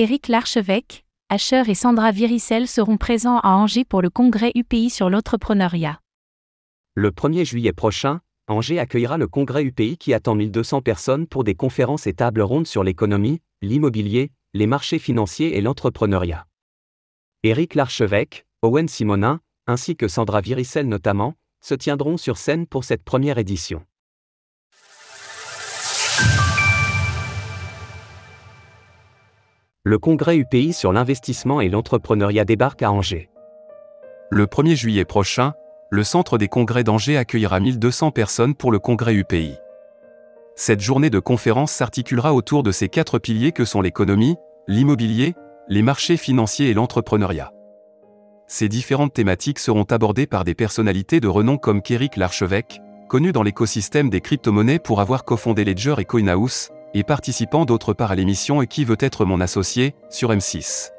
Éric Larchevêque, Asher et Sandra Viricel seront présents à Angers pour le congrès UPI sur l'entrepreneuriat. Le 1er juillet prochain, Angers accueillera le congrès UPI qui attend 1200 personnes pour des conférences et tables rondes sur l'économie, l'immobilier, les marchés financiers et l'entrepreneuriat. Éric Larchevêque, Owen Simonin, ainsi que Sandra Viricel notamment, se tiendront sur scène pour cette première édition. Le congrès UPI sur l'investissement et l'entrepreneuriat débarque à Angers. Le 1er juillet prochain, le centre des congrès d'Angers accueillera 1200 personnes pour le congrès UPI. Cette journée de conférence s'articulera autour de ces quatre piliers que sont l'économie, l'immobilier, les marchés financiers et l'entrepreneuriat. Ces différentes thématiques seront abordées par des personnalités de renom comme Kéric Larchevêque, connu dans l'écosystème des crypto-monnaies pour avoir cofondé Ledger et CoinHouse, et participant d'autre part à l'émission Et qui veut être mon associé, sur M6.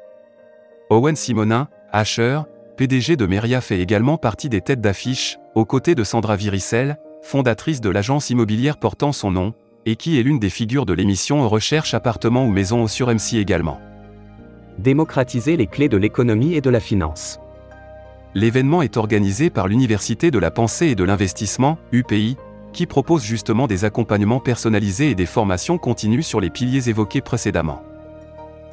Owen Simonin, Asher, PDG de Meria fait également partie des têtes d'affiche, aux côtés de Sandra Viricel, fondatrice de l'agence immobilière portant son nom, et qui est l'une des figures de l'émission Recherche appartement ou maison sur MC également. Démocratiser les clés de l'économie et de la finance. L'événement est organisé par l'Université de la pensée et de l'investissement, UPI, qui propose justement des accompagnements personnalisés et des formations continues sur les piliers évoqués précédemment.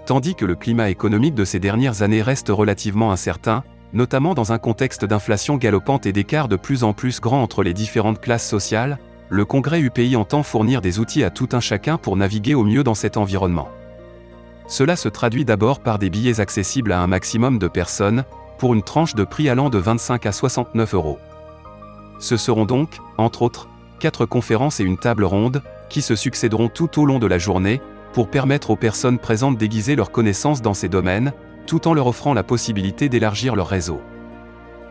Tandis que le climat économique de ces dernières années reste relativement incertain, notamment dans un contexte d'inflation galopante et d'écarts de plus en plus grands entre les différentes classes sociales, le Congrès UPI entend fournir des outils à tout un chacun pour naviguer au mieux dans cet environnement. Cela se traduit d'abord par des billets accessibles à un maximum de personnes, pour une tranche de prix allant de 25 à 69 euros. Ce seront donc, entre autres, quatre conférences et une table ronde, qui se succéderont tout au long de la journée, pour permettre aux personnes présentes d'aiguiser leurs connaissances dans ces domaines, tout en leur offrant la possibilité d'élargir leur réseau.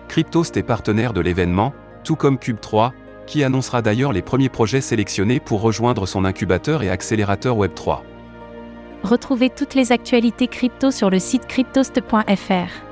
Cryptost est partenaire de l'événement, tout comme Cube3, qui annoncera d'ailleurs les premiers projets sélectionnés pour rejoindre son incubateur et accélérateur Web3. Retrouvez toutes les actualités crypto sur le site cryptost.fr.